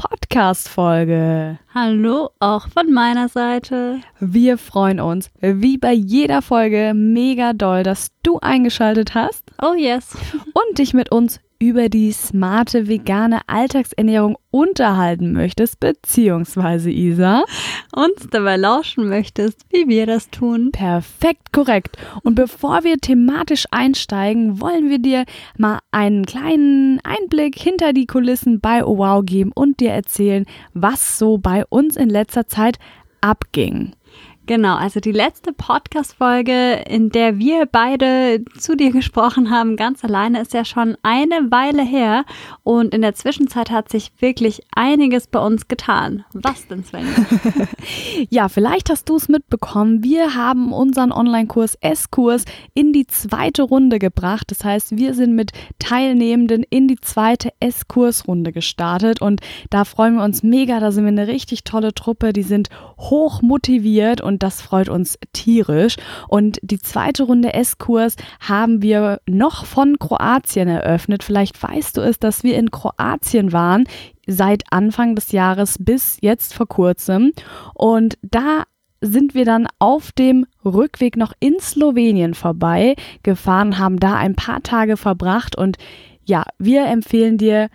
Podcast-Folge. Hallo auch von meiner Seite. Wir freuen uns, wie bei jeder Folge, mega doll, dass du eingeschaltet hast. Oh yes. Und dich mit uns über die smarte vegane Alltagsernährung unterhalten möchtest, beziehungsweise Isa. Uns dabei lauschen möchtest, wie wir das tun. Perfekt korrekt. Und bevor wir thematisch einsteigen, wollen wir dir mal einen kleinen Einblick hinter die Kulissen bei Oh Wow geben und dir erzählen, was so bei uns in letzter Zeit abging. Genau, also die letzte Podcast-Folge, in der wir beide zu dir gesprochen haben, ganz alleine, ist ja schon eine Weile her. Und in der Zwischenzeit hat sich wirklich einiges bei uns getan. Was denn, Sven? ja, vielleicht hast du es mitbekommen. Wir haben unseren Online-Kurs S-Kurs in die zweite Runde gebracht. Das heißt, wir sind mit Teilnehmenden in die zweite S-Kurs-Runde gestartet. Und da freuen wir uns mega. Da sind wir eine richtig tolle Truppe. Die sind hoch motiviert und das freut uns tierisch. Und die zweite Runde S-Kurs haben wir noch von Kroatien eröffnet. Vielleicht weißt du es, dass wir in Kroatien waren seit Anfang des Jahres bis jetzt vor kurzem. Und da sind wir dann auf dem Rückweg noch in Slowenien vorbei gefahren, haben da ein paar Tage verbracht und ja, wir empfehlen dir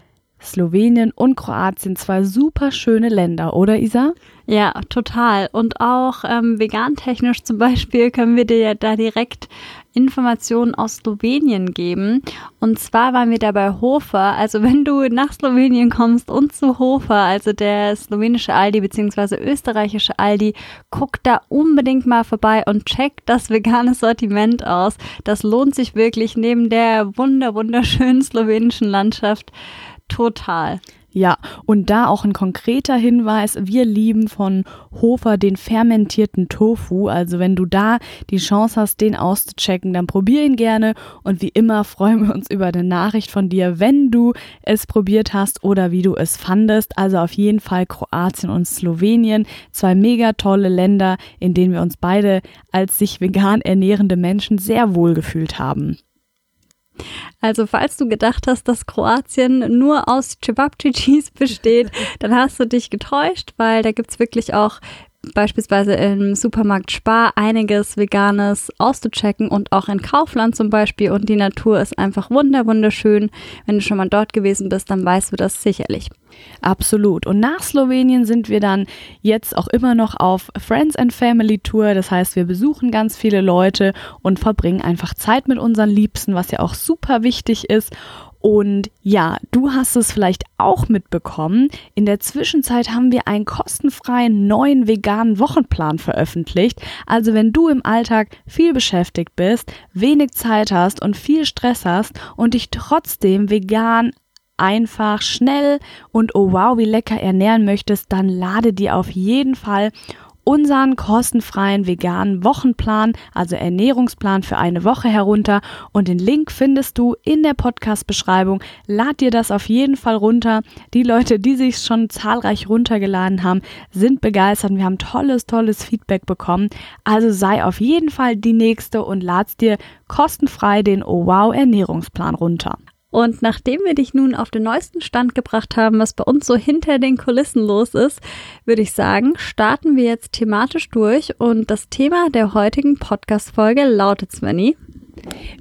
Slowenien und Kroatien, zwei super schöne Länder, oder Isa? Ja, total. Und auch ähm, vegan-technisch zum Beispiel können wir dir ja da direkt Informationen aus Slowenien geben. Und zwar waren wir da bei Hofer. Also wenn du nach Slowenien kommst und zu Hofer, also der slowenische Aldi bzw. österreichische Aldi, guck da unbedingt mal vorbei und check das vegane Sortiment aus. Das lohnt sich wirklich neben der wunder wunderschönen slowenischen Landschaft Total. Ja, und da auch ein konkreter Hinweis, wir lieben von Hofer den fermentierten Tofu. Also wenn du da die Chance hast, den auszuchecken, dann probier ihn gerne. Und wie immer freuen wir uns über eine Nachricht von dir, wenn du es probiert hast oder wie du es fandest. Also auf jeden Fall Kroatien und Slowenien, zwei mega tolle Länder, in denen wir uns beide als sich vegan ernährende Menschen sehr wohl gefühlt haben. Also falls du gedacht hast, dass Kroatien nur aus Cevapcicis besteht, dann hast du dich getäuscht, weil da gibt's wirklich auch beispielsweise im Supermarkt Spar einiges Veganes auszuchecken und auch in Kaufland zum Beispiel. Und die Natur ist einfach wunder, wunderschön. Wenn du schon mal dort gewesen bist, dann weißt du das sicherlich. Absolut. Und nach Slowenien sind wir dann jetzt auch immer noch auf Friends and Family Tour. Das heißt, wir besuchen ganz viele Leute und verbringen einfach Zeit mit unseren Liebsten, was ja auch super wichtig ist. Und ja, du hast es vielleicht auch mitbekommen. In der Zwischenzeit haben wir einen kostenfreien neuen veganen Wochenplan veröffentlicht. Also wenn du im Alltag viel beschäftigt bist, wenig Zeit hast und viel Stress hast und dich trotzdem vegan einfach, schnell und oh wow, wie lecker ernähren möchtest, dann lade dir auf jeden Fall unseren kostenfreien veganen Wochenplan, also Ernährungsplan für eine Woche herunter und den Link findest du in der Podcast-Beschreibung. Lad dir das auf jeden Fall runter. Die Leute, die sich schon zahlreich runtergeladen haben, sind begeistert. Wir haben tolles, tolles Feedback bekommen. Also sei auf jeden Fall die Nächste und ladst dir kostenfrei den Oh Wow Ernährungsplan runter. Und nachdem wir dich nun auf den neuesten Stand gebracht haben, was bei uns so hinter den Kulissen los ist, würde ich sagen, starten wir jetzt thematisch durch. Und das Thema der heutigen Podcast-Folge lautet, Svenny.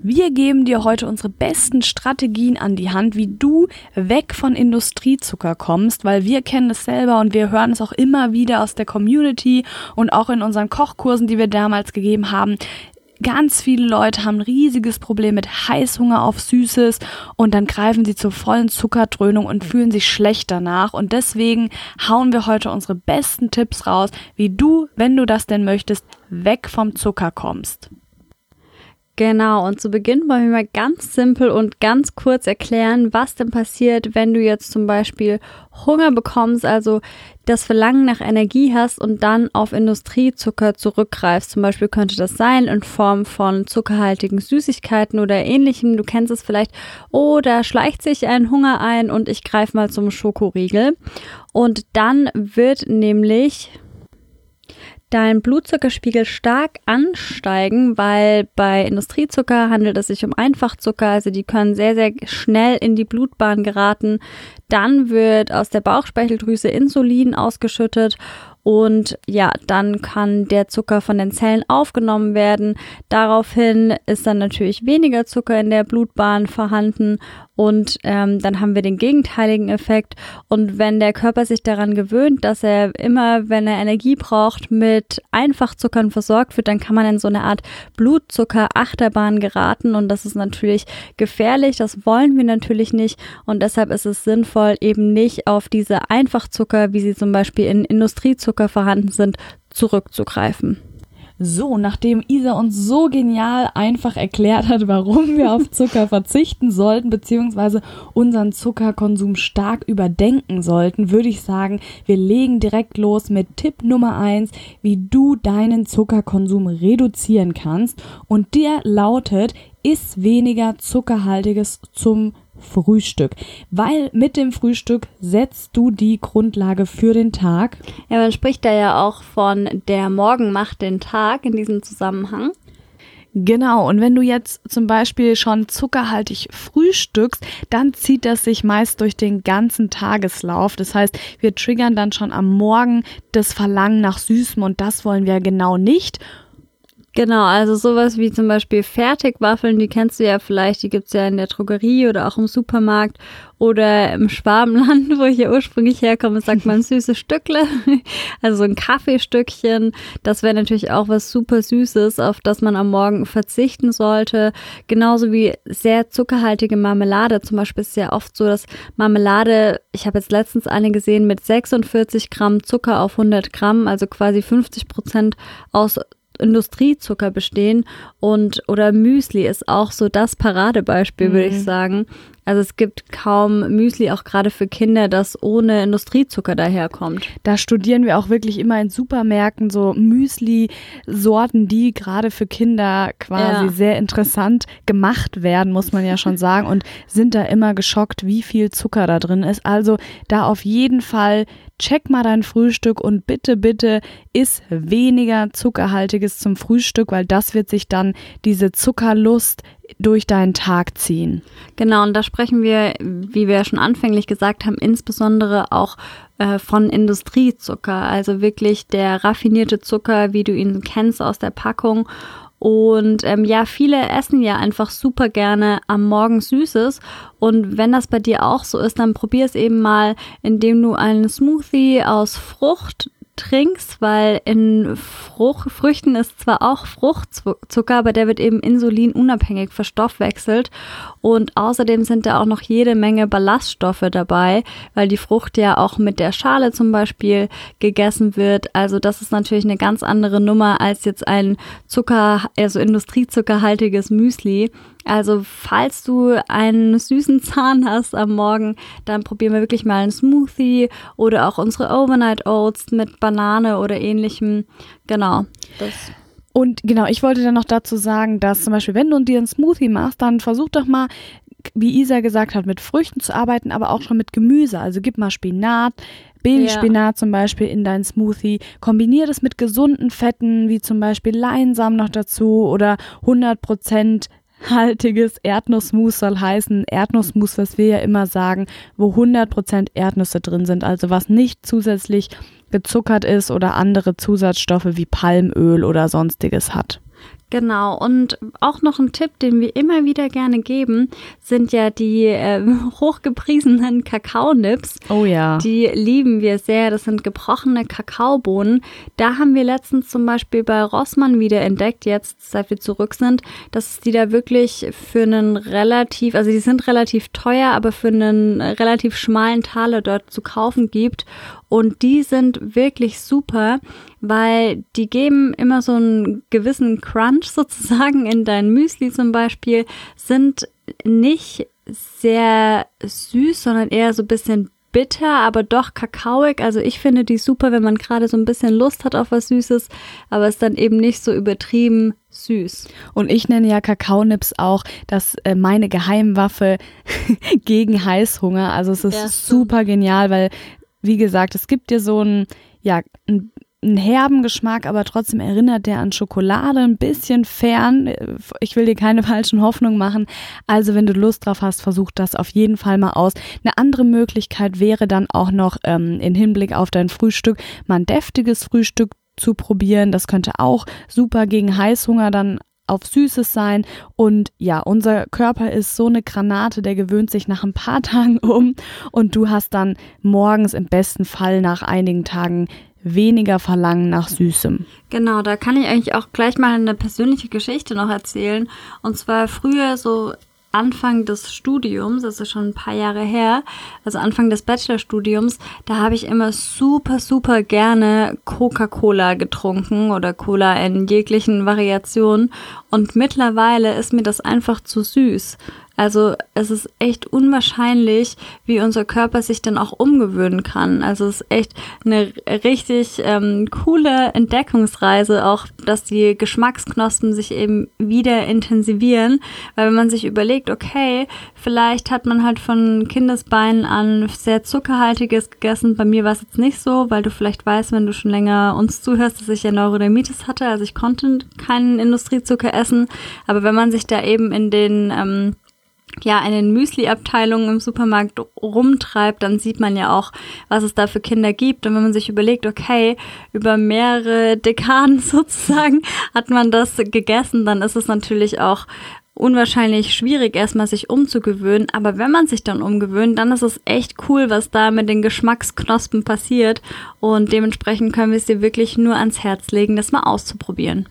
Wir geben dir heute unsere besten Strategien an die Hand, wie du weg von Industriezucker kommst, weil wir kennen es selber und wir hören es auch immer wieder aus der Community und auch in unseren Kochkursen, die wir damals gegeben haben. Ganz viele Leute haben ein riesiges Problem mit Heißhunger auf Süßes und dann greifen sie zur vollen Zuckerdröhnung und fühlen sich schlecht danach. Und deswegen hauen wir heute unsere besten Tipps raus, wie du, wenn du das denn möchtest, weg vom Zucker kommst. Genau, und zu Beginn wollen wir mal ganz simpel und ganz kurz erklären, was denn passiert, wenn du jetzt zum Beispiel Hunger bekommst, also das Verlangen nach Energie hast und dann auf Industriezucker zurückgreifst. Zum Beispiel könnte das sein in Form von zuckerhaltigen Süßigkeiten oder ähnlichem. Du kennst es vielleicht. Oder schleicht sich ein Hunger ein und ich greife mal zum Schokoriegel. Und dann wird nämlich dein Blutzuckerspiegel stark ansteigen, weil bei Industriezucker handelt es sich um Einfachzucker, also die können sehr, sehr schnell in die Blutbahn geraten. Dann wird aus der Bauchspeicheldrüse Insulin ausgeschüttet und ja, dann kann der Zucker von den Zellen aufgenommen werden. Daraufhin ist dann natürlich weniger Zucker in der Blutbahn vorhanden und ähm, dann haben wir den gegenteiligen Effekt. Und wenn der Körper sich daran gewöhnt, dass er immer, wenn er Energie braucht, mit Einfachzuckern versorgt wird, dann kann man in so eine Art Blutzucker-Achterbahn geraten. Und das ist natürlich gefährlich. Das wollen wir natürlich nicht. Und deshalb ist es sinnvoll, eben nicht auf diese Einfachzucker, wie sie zum Beispiel in Industriezucker vorhanden sind, zurückzugreifen. So, nachdem Isa uns so genial einfach erklärt hat, warum wir auf Zucker verzichten sollten, beziehungsweise unseren Zuckerkonsum stark überdenken sollten, würde ich sagen, wir legen direkt los mit Tipp Nummer eins, wie du deinen Zuckerkonsum reduzieren kannst. Und der lautet, iss weniger Zuckerhaltiges zum Frühstück, weil mit dem Frühstück setzt du die Grundlage für den Tag. Ja, man spricht da ja auch von der Morgen macht den Tag in diesem Zusammenhang. Genau, und wenn du jetzt zum Beispiel schon zuckerhaltig frühstückst, dann zieht das sich meist durch den ganzen Tageslauf. Das heißt, wir triggern dann schon am Morgen das Verlangen nach Süßem und das wollen wir genau nicht. Genau, also sowas wie zum Beispiel Fertigwaffeln, die kennst du ja vielleicht, die gibt's ja in der Drogerie oder auch im Supermarkt oder im Schwabenland, wo ich ja ursprünglich herkomme, sagt man süße Stückle, also so ein Kaffeestückchen. Das wäre natürlich auch was super Süßes, auf das man am Morgen verzichten sollte. Genauso wie sehr zuckerhaltige Marmelade. Zum Beispiel ist es ja oft so, dass Marmelade, ich habe jetzt letztens eine gesehen mit 46 Gramm Zucker auf 100 Gramm, also quasi 50 Prozent aus Industriezucker bestehen und oder Müsli ist auch so das Paradebeispiel, mhm. würde ich mhm. sagen. Also es gibt kaum Müsli, auch gerade für Kinder, das ohne Industriezucker daherkommt. Da studieren wir auch wirklich immer in Supermärkten so Müsli-Sorten, die gerade für Kinder quasi ja. sehr interessant gemacht werden, muss man ja schon sagen, und sind da immer geschockt, wie viel Zucker da drin ist. Also da auf jeden Fall check mal dein Frühstück und bitte, bitte iss weniger Zuckerhaltiges zum Frühstück, weil das wird sich dann diese Zuckerlust durch deinen Tag ziehen. Genau, und da sprechen wir, wie wir schon anfänglich gesagt haben, insbesondere auch äh, von Industriezucker, also wirklich der raffinierte Zucker, wie du ihn kennst aus der Packung. Und ähm, ja, viele essen ja einfach super gerne am Morgen Süßes. Und wenn das bei dir auch so ist, dann probier es eben mal, indem du einen Smoothie aus Frucht trinkst, weil in Frucht, Früchten ist zwar auch Fruchtzucker, aber der wird eben insulinunabhängig verstoffwechselt und außerdem sind da auch noch jede Menge Ballaststoffe dabei, weil die Frucht ja auch mit der Schale zum Beispiel gegessen wird. Also das ist natürlich eine ganz andere Nummer als jetzt ein Zucker, also Industriezuckerhaltiges Müsli. Also falls du einen süßen Zahn hast am Morgen, dann probieren wir wirklich mal einen Smoothie oder auch unsere Overnight Oats mit Banane oder ähnlichem. Genau. Das. Und genau, ich wollte dann noch dazu sagen, dass zum Beispiel, wenn du dir einen Smoothie machst, dann versuch doch mal, wie Isa gesagt hat, mit Früchten zu arbeiten, aber auch schon mit Gemüse. Also gib mal Spinat, Babyspinat ja. zum Beispiel in deinen Smoothie. Kombiniere das mit gesunden Fetten, wie zum Beispiel Leinsamen noch dazu oder 100% haltiges Erdnussmus soll heißen Erdnussmus, was wir ja immer sagen, wo 100% Erdnüsse drin sind, also was nicht zusätzlich gezuckert ist oder andere Zusatzstoffe wie Palmöl oder sonstiges hat. Genau, und auch noch ein Tipp, den wir immer wieder gerne geben, sind ja die äh, hochgepriesenen Kakaonips. Oh ja. Die lieben wir sehr. Das sind gebrochene Kakaobohnen. Da haben wir letztens zum Beispiel bei Rossmann wieder entdeckt, jetzt seit wir zurück sind, dass es die da wirklich für einen relativ, also die sind relativ teuer, aber für einen relativ schmalen Taler dort zu kaufen gibt. Und die sind wirklich super, weil die geben immer so einen gewissen Crunch sozusagen in dein Müsli zum Beispiel, sind nicht sehr süß, sondern eher so ein bisschen bitter, aber doch kakaoig. Also ich finde die super, wenn man gerade so ein bisschen Lust hat auf was Süßes, aber es dann eben nicht so übertrieben süß. Und ich nenne ja Kakaonips auch das äh, meine Geheimwaffe gegen Heißhunger. Also es ist ja, super genial, weil wie gesagt, es gibt dir so ein ja ein einen herben Geschmack, aber trotzdem erinnert der an Schokolade, ein bisschen fern. Ich will dir keine falschen Hoffnungen machen. Also wenn du Lust drauf hast, versuch das auf jeden Fall mal aus. Eine andere Möglichkeit wäre dann auch noch ähm, in Hinblick auf dein Frühstück mal ein deftiges Frühstück zu probieren. Das könnte auch super gegen Heißhunger dann auf Süßes sein. Und ja, unser Körper ist so eine Granate, der gewöhnt sich nach ein paar Tagen um und du hast dann morgens im besten Fall nach einigen Tagen weniger Verlangen nach Süßem. Genau, da kann ich eigentlich auch gleich mal eine persönliche Geschichte noch erzählen. Und zwar früher so Anfang des Studiums, das ist schon ein paar Jahre her, also Anfang des Bachelorstudiums, da habe ich immer super, super gerne Coca-Cola getrunken oder Cola in jeglichen Variationen. Und mittlerweile ist mir das einfach zu süß. Also es ist echt unwahrscheinlich, wie unser Körper sich dann auch umgewöhnen kann. Also es ist echt eine richtig ähm, coole Entdeckungsreise, auch dass die Geschmacksknospen sich eben wieder intensivieren. Weil wenn man sich überlegt, okay, vielleicht hat man halt von Kindesbeinen an sehr zuckerhaltiges gegessen. Bei mir war es jetzt nicht so, weil du vielleicht weißt, wenn du schon länger uns zuhörst, dass ich ja Neurodermitis hatte. Also ich konnte keinen Industriezucker essen. Aber wenn man sich da eben in den ähm, ja in den Müsli-Abteilungen im Supermarkt rumtreibt, dann sieht man ja auch, was es da für Kinder gibt. Und wenn man sich überlegt, okay, über mehrere Dekaden sozusagen hat man das gegessen, dann ist es natürlich auch unwahrscheinlich schwierig, erstmal sich umzugewöhnen. Aber wenn man sich dann umgewöhnt, dann ist es echt cool, was da mit den Geschmacksknospen passiert. Und dementsprechend können wir es dir wirklich nur ans Herz legen, das mal auszuprobieren.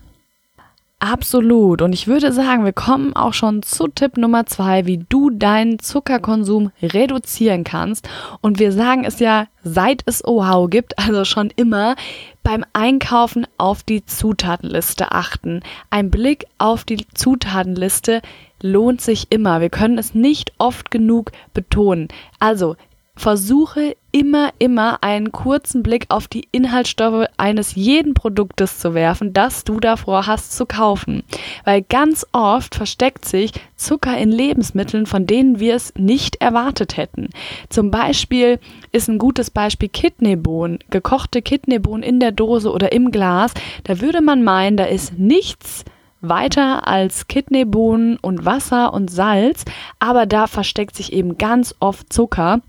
Absolut. Und ich würde sagen, wir kommen auch schon zu Tipp Nummer zwei, wie du deinen Zuckerkonsum reduzieren kannst. Und wir sagen es ja, seit es Wow gibt, also schon immer, beim Einkaufen auf die Zutatenliste achten. Ein Blick auf die Zutatenliste lohnt sich immer. Wir können es nicht oft genug betonen. Also versuche immer, immer einen kurzen Blick auf die Inhaltsstoffe eines jeden Produktes zu werfen, das du davor hast zu kaufen. Weil ganz oft versteckt sich Zucker in Lebensmitteln, von denen wir es nicht erwartet hätten. Zum Beispiel ist ein gutes Beispiel Kidneybohnen, gekochte Kidneybohnen in der Dose oder im Glas. Da würde man meinen, da ist nichts weiter als Kidneybohnen und Wasser und Salz, aber da versteckt sich eben ganz oft Zucker.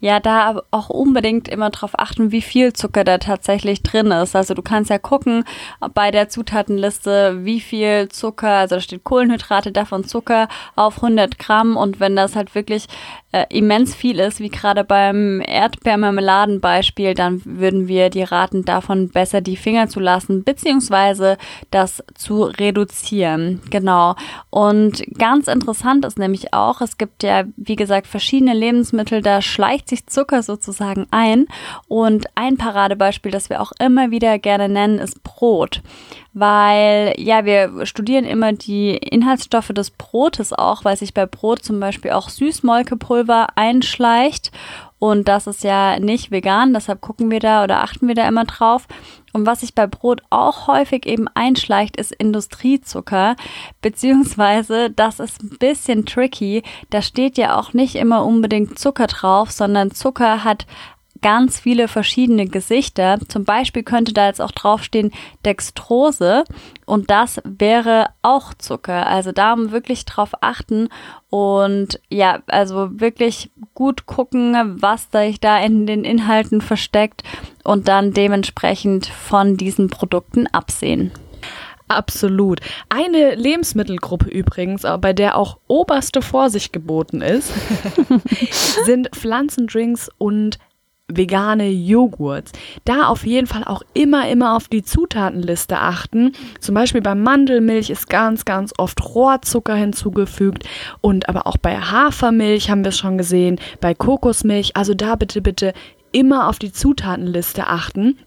Ja, da auch unbedingt immer drauf achten, wie viel Zucker da tatsächlich drin ist. Also du kannst ja gucken bei der Zutatenliste, wie viel Zucker, also da steht Kohlenhydrate, davon Zucker auf 100 Gramm und wenn das halt wirklich äh, immens viel ist, wie gerade beim Erdbeermarmeladenbeispiel, dann würden wir die raten, davon besser die Finger zu lassen, beziehungsweise das zu reduzieren. Genau. Und ganz interessant ist nämlich auch, es gibt ja, wie gesagt, verschiedene Lebensmittel, da schleicht sich Zucker sozusagen ein. Und ein Paradebeispiel, das wir auch immer wieder gerne nennen, ist Brot weil ja, wir studieren immer die Inhaltsstoffe des Brotes auch, weil sich bei Brot zum Beispiel auch Süßmolkepulver einschleicht und das ist ja nicht vegan, deshalb gucken wir da oder achten wir da immer drauf. Und was sich bei Brot auch häufig eben einschleicht, ist Industriezucker, beziehungsweise das ist ein bisschen tricky. Da steht ja auch nicht immer unbedingt Zucker drauf, sondern Zucker hat ganz viele verschiedene Gesichter. Zum Beispiel könnte da jetzt auch draufstehen Dextrose und das wäre auch Zucker. Also da wirklich drauf achten und ja, also wirklich gut gucken, was sich da in den Inhalten versteckt und dann dementsprechend von diesen Produkten absehen. Absolut. Eine Lebensmittelgruppe übrigens, bei der auch oberste Vorsicht geboten ist, sind Pflanzendrinks und vegane Joghurts. Da auf jeden Fall auch immer, immer auf die Zutatenliste achten. Zum Beispiel bei Mandelmilch ist ganz, ganz oft Rohrzucker hinzugefügt und aber auch bei Hafermilch haben wir es schon gesehen, bei Kokosmilch. Also da bitte, bitte immer auf die Zutatenliste achten.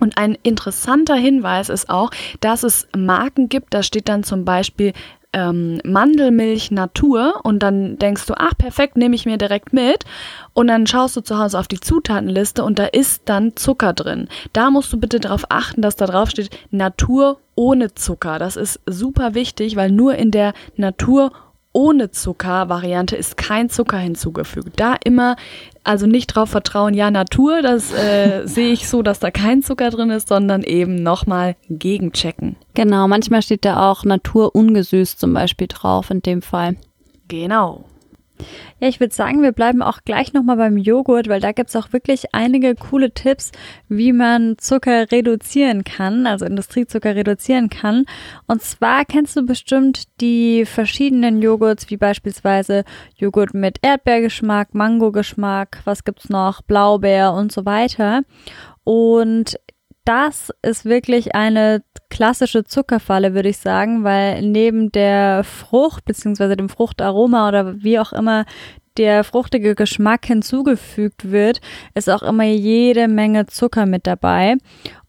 Und ein interessanter Hinweis ist auch, dass es Marken gibt, da steht dann zum Beispiel ähm, Mandelmilch Natur und dann denkst du, ach perfekt, nehme ich mir direkt mit. Und dann schaust du zu Hause auf die Zutatenliste und da ist dann Zucker drin. Da musst du bitte darauf achten, dass da drauf steht Natur ohne Zucker. Das ist super wichtig, weil nur in der Natur ohne Zucker Variante ist kein Zucker hinzugefügt. Da immer also nicht drauf vertrauen, ja Natur, das äh, sehe ich so, dass da kein Zucker drin ist, sondern eben nochmal gegenchecken. Genau, manchmal steht da auch Natur ungesüßt zum Beispiel drauf in dem Fall. Genau. Ja, ich würde sagen, wir bleiben auch gleich nochmal beim Joghurt, weil da gibt es auch wirklich einige coole Tipps, wie man Zucker reduzieren kann, also Industriezucker reduzieren kann. Und zwar kennst du bestimmt die verschiedenen Joghurts, wie beispielsweise Joghurt mit Erdbeergeschmack, Mangogeschmack, was gibt's noch, Blaubeer und so weiter. Und das ist wirklich eine klassische Zuckerfalle, würde ich sagen, weil neben der Frucht beziehungsweise dem Fruchtaroma oder wie auch immer der fruchtige Geschmack hinzugefügt wird, ist auch immer jede Menge Zucker mit dabei.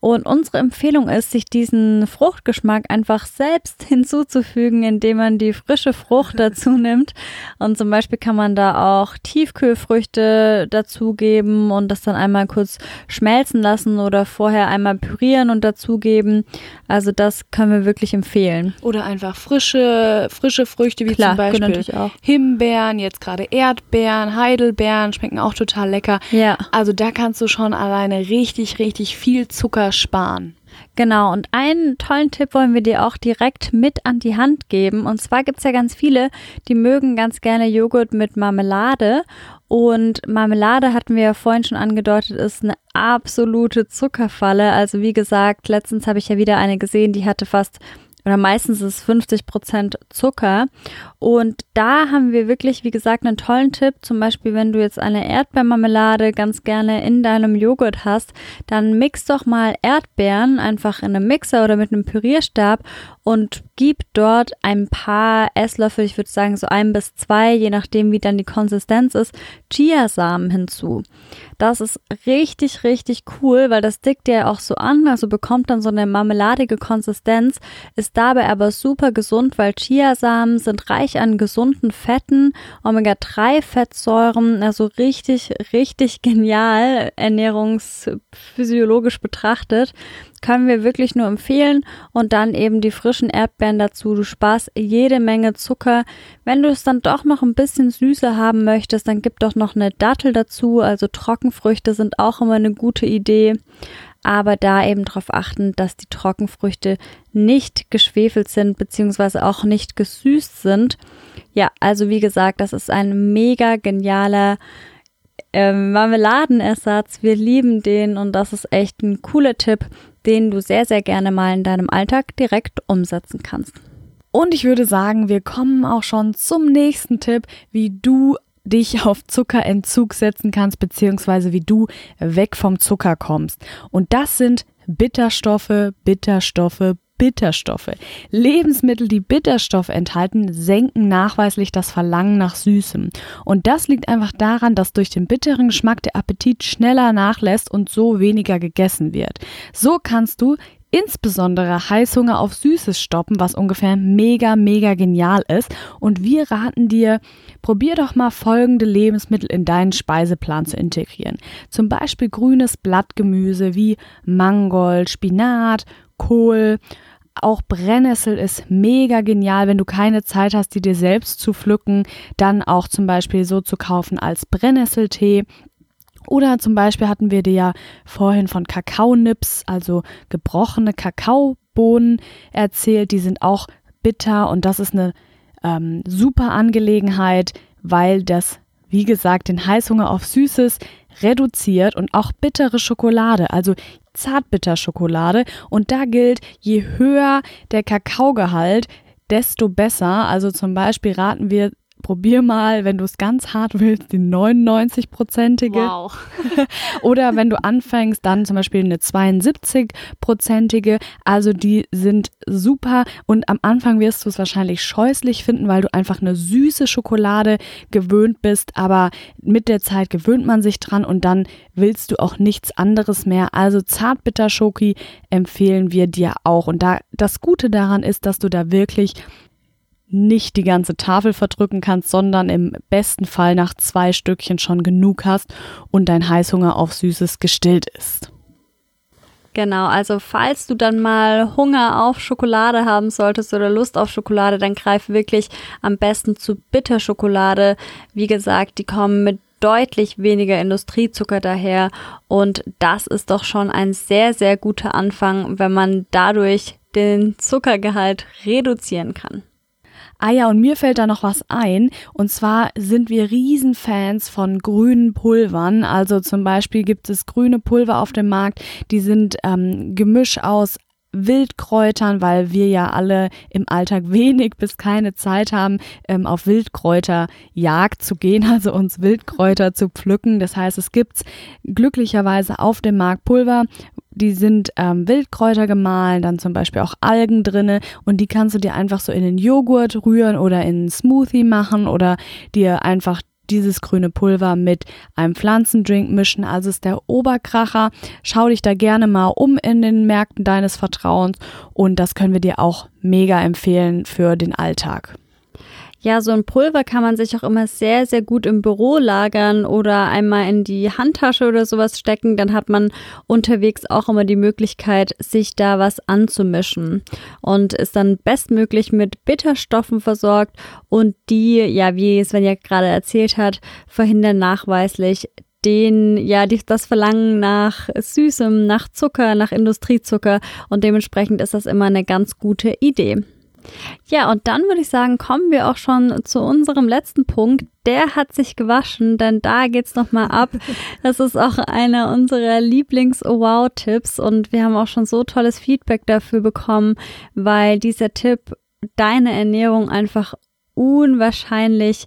Und unsere Empfehlung ist, sich diesen Fruchtgeschmack einfach selbst hinzuzufügen, indem man die frische Frucht dazu nimmt. Und zum Beispiel kann man da auch Tiefkühlfrüchte dazugeben und das dann einmal kurz schmelzen lassen oder vorher einmal pürieren und dazugeben. Also das können wir wirklich empfehlen. Oder einfach frische, frische Früchte wie Klar, zum Beispiel Himbeeren, jetzt gerade Erdbeeren, Heidelbeeren, schmecken auch total lecker. Ja. Also da kannst du schon alleine richtig, richtig viel Zucker sparen. Genau, und einen tollen Tipp wollen wir dir auch direkt mit an die Hand geben. Und zwar gibt es ja ganz viele, die mögen ganz gerne Joghurt mit Marmelade. Und Marmelade hatten wir ja vorhin schon angedeutet, ist eine absolute Zuckerfalle. Also wie gesagt, letztens habe ich ja wieder eine gesehen, die hatte fast oder meistens ist es 50 Prozent Zucker. Und da haben wir wirklich, wie gesagt, einen tollen Tipp. Zum Beispiel, wenn du jetzt eine Erdbeermarmelade ganz gerne in deinem Joghurt hast, dann mix doch mal Erdbeeren einfach in einem Mixer oder mit einem Pürierstab und gib dort ein paar Esslöffel, ich würde sagen so ein bis zwei, je nachdem wie dann die Konsistenz ist, Chiasamen hinzu. Das ist richtig, richtig cool, weil das dickt ja auch so an, also bekommt dann so eine marmeladige Konsistenz, ist dabei aber super gesund, weil Chiasamen sind reich an gesunden Fetten, Omega-3-Fettsäuren, also richtig, richtig genial ernährungsphysiologisch betrachtet können wir wirklich nur empfehlen. Und dann eben die frischen Erdbeeren dazu. Du sparst jede Menge Zucker. Wenn du es dann doch noch ein bisschen süßer haben möchtest, dann gib doch noch eine Dattel dazu. Also Trockenfrüchte sind auch immer eine gute Idee. Aber da eben darauf achten, dass die Trockenfrüchte nicht geschwefelt sind, beziehungsweise auch nicht gesüßt sind. Ja, also wie gesagt, das ist ein mega genialer äh, Marmeladenersatz. Wir lieben den und das ist echt ein cooler Tipp den du sehr, sehr gerne mal in deinem Alltag direkt umsetzen kannst. Und ich würde sagen, wir kommen auch schon zum nächsten Tipp, wie du dich auf Zuckerentzug setzen kannst, beziehungsweise wie du weg vom Zucker kommst. Und das sind Bitterstoffe, Bitterstoffe, Bitterstoffe. Lebensmittel, die Bitterstoff enthalten, senken nachweislich das Verlangen nach Süßem. Und das liegt einfach daran, dass durch den bitteren Geschmack der Appetit schneller nachlässt und so weniger gegessen wird. So kannst du insbesondere Heißhunger auf Süßes stoppen, was ungefähr mega, mega genial ist. Und wir raten dir, probier doch mal folgende Lebensmittel in deinen Speiseplan zu integrieren. Zum Beispiel grünes Blattgemüse wie Mangold, Spinat, Kohl. Auch Brennnessel ist mega genial, wenn du keine Zeit hast, die dir selbst zu pflücken, dann auch zum Beispiel so zu kaufen als Brennnesseltee. Oder zum Beispiel hatten wir dir ja vorhin von Kakaonips, also gebrochene Kakaobohnen erzählt. Die sind auch bitter und das ist eine ähm, super Angelegenheit, weil das, wie gesagt, den Heißhunger auf Süßes reduziert und auch bittere Schokolade. Also Zartbitterschokolade und da gilt, je höher der Kakaogehalt, desto besser. Also zum Beispiel raten wir probier mal, wenn du es ganz hart willst, die 99-prozentige. Wow. Oder wenn du anfängst, dann zum Beispiel eine 72-prozentige. Also die sind super und am Anfang wirst du es wahrscheinlich scheußlich finden, weil du einfach eine süße Schokolade gewöhnt bist. Aber mit der Zeit gewöhnt man sich dran und dann willst du auch nichts anderes mehr. Also Zartbitterschoki empfehlen wir dir auch. Und da das Gute daran ist, dass du da wirklich nicht die ganze Tafel verdrücken kannst, sondern im besten Fall nach zwei Stückchen schon genug hast und dein Heißhunger auf Süßes gestillt ist. Genau, also falls du dann mal Hunger auf Schokolade haben solltest oder Lust auf Schokolade, dann greif wirklich am besten zu Bitterschokolade. Wie gesagt, die kommen mit deutlich weniger Industriezucker daher und das ist doch schon ein sehr, sehr guter Anfang, wenn man dadurch den Zuckergehalt reduzieren kann. Ah ja, und mir fällt da noch was ein. Und zwar sind wir Riesenfans von grünen Pulvern. Also zum Beispiel gibt es grüne Pulver auf dem Markt, die sind ähm, Gemisch aus Wildkräutern, weil wir ja alle im Alltag wenig bis keine Zeit haben, ähm, auf Wildkräuterjagd zu gehen, also uns Wildkräuter zu pflücken. Das heißt, es gibt glücklicherweise auf dem Markt Pulver, die sind ähm, Wildkräuter gemahlen, dann zum Beispiel auch Algen drinne und die kannst du dir einfach so in den Joghurt rühren oder in einen Smoothie machen oder dir einfach dieses grüne Pulver mit einem Pflanzendrink mischen. Also ist der Oberkracher. Schau dich da gerne mal um in den Märkten deines Vertrauens und das können wir dir auch mega empfehlen für den Alltag. Ja, so ein Pulver kann man sich auch immer sehr, sehr gut im Büro lagern oder einmal in die Handtasche oder sowas stecken. Dann hat man unterwegs auch immer die Möglichkeit, sich da was anzumischen und ist dann bestmöglich mit Bitterstoffen versorgt und die, ja, wie Svenja gerade erzählt hat, verhindern nachweislich den, ja, das Verlangen nach Süßem, nach Zucker, nach Industriezucker und dementsprechend ist das immer eine ganz gute Idee. Ja, und dann würde ich sagen, kommen wir auch schon zu unserem letzten Punkt. Der hat sich gewaschen, denn da geht's nochmal ab. Das ist auch einer unserer Lieblings-Wow-Tipps und wir haben auch schon so tolles Feedback dafür bekommen, weil dieser Tipp deine Ernährung einfach unwahrscheinlich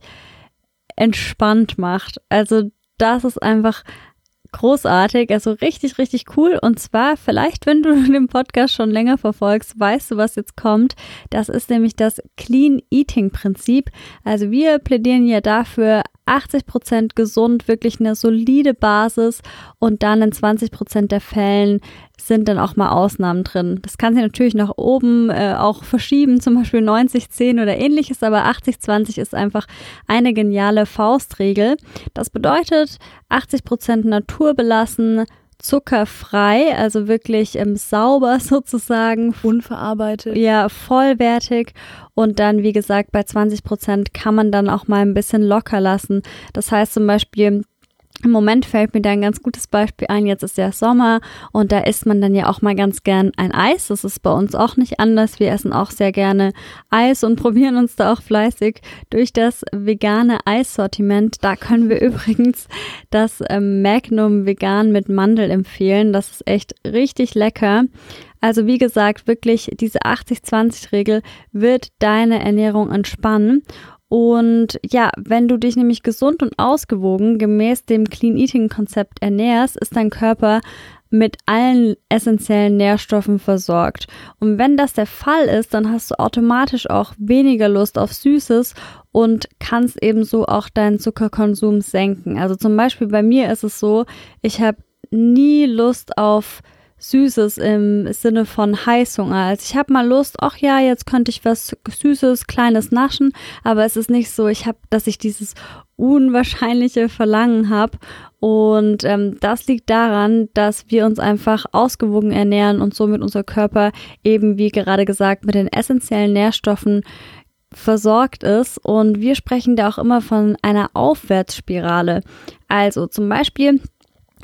entspannt macht. Also das ist einfach großartig, also richtig, richtig cool. Und zwar, vielleicht, wenn du den Podcast schon länger verfolgst, weißt du, was jetzt kommt. Das ist nämlich das Clean Eating Prinzip. Also wir plädieren ja dafür, 80 Prozent gesund, wirklich eine solide Basis und dann in 20 Prozent der Fällen sind dann auch mal Ausnahmen drin. Das kann sich natürlich nach oben äh, auch verschieben, zum Beispiel 90-10 oder ähnliches, aber 80-20 ist einfach eine geniale Faustregel. Das bedeutet 80 Prozent naturbelassen, zuckerfrei, also wirklich ähm, sauber sozusagen. Unverarbeitet. Ja, vollwertig. Und dann, wie gesagt, bei 20 Prozent kann man dann auch mal ein bisschen locker lassen. Das heißt zum Beispiel, im Moment fällt mir da ein ganz gutes Beispiel ein. Jetzt ist ja Sommer und da isst man dann ja auch mal ganz gern ein Eis. Das ist bei uns auch nicht anders. Wir essen auch sehr gerne Eis und probieren uns da auch fleißig durch das vegane Eissortiment. Da können wir übrigens das ähm, Magnum vegan mit Mandel empfehlen. Das ist echt richtig lecker. Also wie gesagt, wirklich diese 80-20-Regel wird deine Ernährung entspannen. Und ja, wenn du dich nämlich gesund und ausgewogen gemäß dem Clean Eating Konzept ernährst, ist dein Körper mit allen essentiellen Nährstoffen versorgt. Und wenn das der Fall ist, dann hast du automatisch auch weniger Lust auf Süßes und kannst ebenso auch deinen Zuckerkonsum senken. Also zum Beispiel bei mir ist es so, ich habe nie Lust auf Süßes im Sinne von Heißhunger. Also ich habe mal Lust, ach ja, jetzt könnte ich was Süßes, Kleines naschen, aber es ist nicht so, ich habe, dass ich dieses unwahrscheinliche Verlangen habe. Und ähm, das liegt daran, dass wir uns einfach ausgewogen ernähren und somit unser Körper eben, wie gerade gesagt, mit den essentiellen Nährstoffen versorgt ist. Und wir sprechen da auch immer von einer Aufwärtsspirale. Also zum Beispiel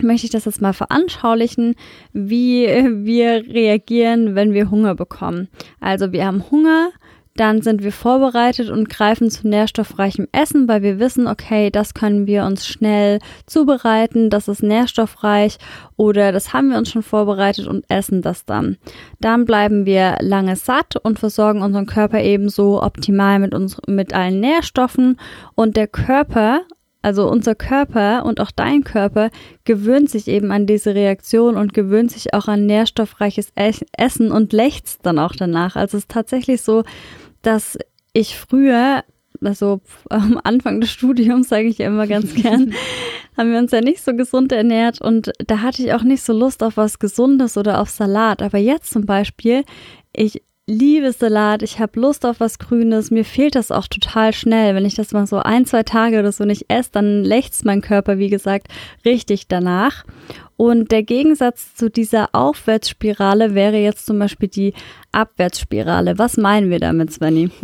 möchte ich das jetzt mal veranschaulichen, wie wir reagieren, wenn wir Hunger bekommen. Also wir haben Hunger, dann sind wir vorbereitet und greifen zu nährstoffreichem Essen, weil wir wissen, okay, das können wir uns schnell zubereiten, das ist nährstoffreich oder das haben wir uns schon vorbereitet und essen das dann. Dann bleiben wir lange satt und versorgen unseren Körper ebenso optimal mit uns, mit allen Nährstoffen und der Körper also unser Körper und auch dein Körper gewöhnt sich eben an diese Reaktion und gewöhnt sich auch an nährstoffreiches Essen und lechzt dann auch danach. Also es ist tatsächlich so, dass ich früher, also am Anfang des Studiums, sage ich ja immer ganz gern, haben wir uns ja nicht so gesund ernährt und da hatte ich auch nicht so Lust auf was Gesundes oder auf Salat. Aber jetzt zum Beispiel, ich liebe Salat, ich habe Lust auf was Grünes, mir fehlt das auch total schnell. Wenn ich das mal so ein, zwei Tage oder so nicht esse, dann lächzt mein Körper, wie gesagt, richtig danach. Und der Gegensatz zu dieser Aufwärtsspirale wäre jetzt zum Beispiel die Abwärtsspirale. Was meinen wir damit, Svenny?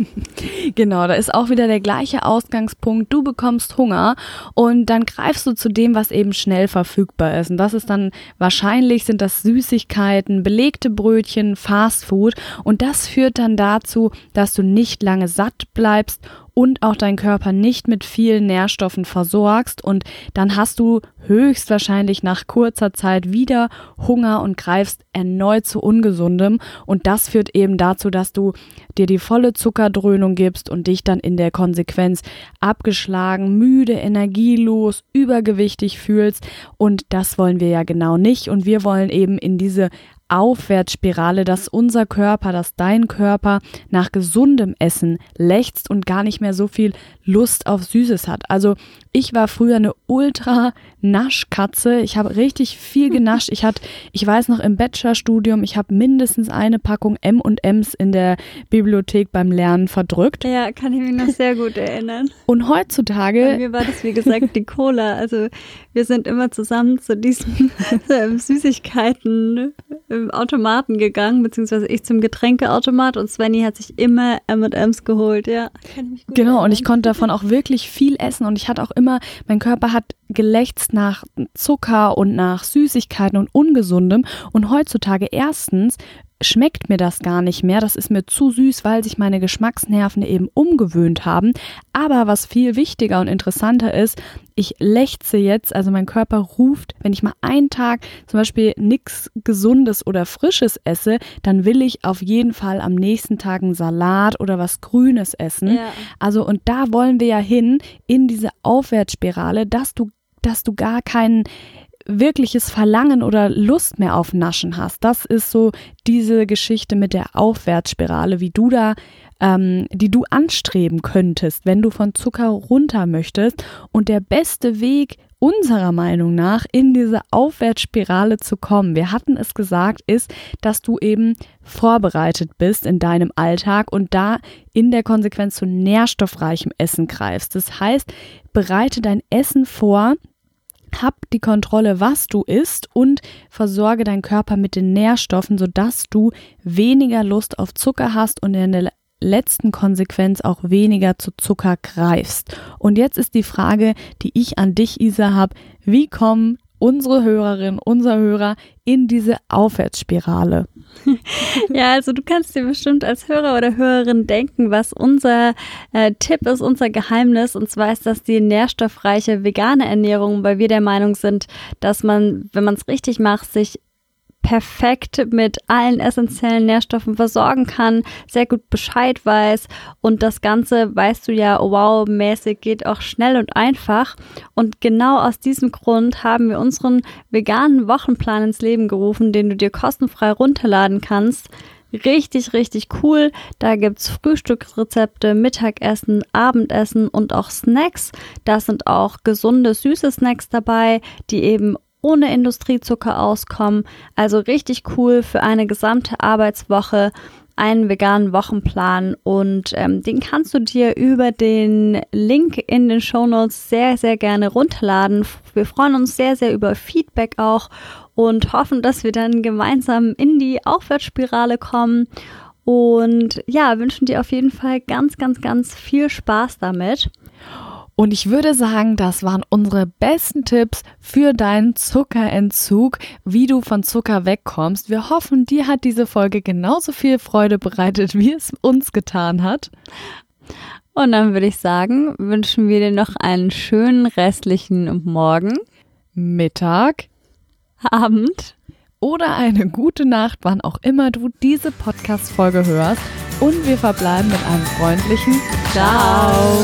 Genau, da ist auch wieder der gleiche Ausgangspunkt. Du bekommst Hunger und dann greifst du zu dem, was eben schnell verfügbar ist. Und das ist dann wahrscheinlich sind das Süßigkeiten, belegte Brötchen, Fastfood. Und das führt dann dazu, dass du nicht lange satt bleibst und auch deinen Körper nicht mit vielen Nährstoffen versorgst und dann hast du höchstwahrscheinlich nach kurzer Zeit wieder Hunger und greifst erneut zu ungesundem und das führt eben dazu, dass du dir die volle Zuckerdröhnung gibst und dich dann in der Konsequenz abgeschlagen, müde, energielos, übergewichtig fühlst und das wollen wir ja genau nicht und wir wollen eben in diese Aufwärtsspirale, dass unser Körper, dass dein Körper nach gesundem Essen lechzt und gar nicht mehr so viel Lust auf Süßes hat. Also ich war früher eine ultra Naschkatze. Ich habe richtig viel genascht. Ich hatte, ich weiß noch im Bachelorstudium, ich habe mindestens eine Packung M&Ms in der Bibliothek beim Lernen verdrückt. Ja, kann ich mich noch sehr gut erinnern. Und heutzutage Bei mir war das wie gesagt die Cola. Also wir sind immer zusammen zu diesen Süßigkeiten Automaten gegangen, beziehungsweise ich zum Getränkeautomat und Svenny hat sich immer M&Ms geholt. Ja, genau. Erinnern. Und ich konnte davon auch wirklich viel essen und ich hatte auch immer, mein Körper hat gelächzt nach Zucker und nach Süßigkeiten und Ungesundem. Und heutzutage erstens schmeckt mir das gar nicht mehr. Das ist mir zu süß, weil sich meine Geschmacksnerven eben umgewöhnt haben. Aber was viel wichtiger und interessanter ist, ich lechze jetzt, also mein Körper ruft, wenn ich mal einen Tag zum Beispiel nichts Gesundes oder Frisches esse, dann will ich auf jeden Fall am nächsten Tag einen Salat oder was Grünes essen. Ja. Also und da wollen wir ja hin in diese Aufwärtsspirale, dass du dass du gar keinen wirkliches Verlangen oder Lust mehr auf Naschen hast. Das ist so diese Geschichte mit der Aufwärtsspirale, wie du da, ähm, die du anstreben könntest, wenn du von Zucker runter möchtest. Und der beste Weg unserer Meinung nach in diese Aufwärtsspirale zu kommen, wir hatten es gesagt, ist, dass du eben vorbereitet bist in deinem Alltag und da in der Konsequenz zu nährstoffreichem Essen greifst. Das heißt, bereite dein Essen vor, hab die Kontrolle, was du isst und versorge deinen Körper mit den Nährstoffen, sodass du weniger Lust auf Zucker hast und in der letzten Konsequenz auch weniger zu Zucker greifst. Und jetzt ist die Frage, die ich an dich, Isa, habe, wie kommen unsere Hörerin, unser Hörer in diese Aufwärtsspirale? Ja, also du kannst dir bestimmt als Hörer oder Hörerin denken, was unser äh, Tipp ist, unser Geheimnis. Und zwar ist das die nährstoffreiche vegane Ernährung, weil wir der Meinung sind, dass man, wenn man es richtig macht, sich perfekt mit allen essentiellen Nährstoffen versorgen kann, sehr gut Bescheid weiß und das Ganze, weißt du ja, wow, mäßig geht auch schnell und einfach. Und genau aus diesem Grund haben wir unseren veganen Wochenplan ins Leben gerufen, den du dir kostenfrei runterladen kannst. Richtig, richtig cool. Da gibt's Frühstücksrezepte, Mittagessen, Abendessen und auch Snacks. Da sind auch gesunde, süße Snacks dabei, die eben ohne Industriezucker auskommen. Also richtig cool für eine gesamte Arbeitswoche einen veganen Wochenplan und ähm, den kannst du dir über den Link in den Show Notes sehr, sehr gerne runterladen. Wir freuen uns sehr, sehr über Feedback auch und hoffen, dass wir dann gemeinsam in die Aufwärtsspirale kommen. Und ja, wünschen dir auf jeden Fall ganz, ganz, ganz viel Spaß damit. Und ich würde sagen, das waren unsere besten Tipps für deinen Zuckerentzug, wie du von Zucker wegkommst. Wir hoffen, dir hat diese Folge genauso viel Freude bereitet, wie es uns getan hat. Und dann würde ich sagen, wünschen wir dir noch einen schönen restlichen Morgen, Mittag, Abend oder eine gute Nacht, wann auch immer du diese Podcast-Folge hörst. Und wir verbleiben mit einem freundlichen Ciao.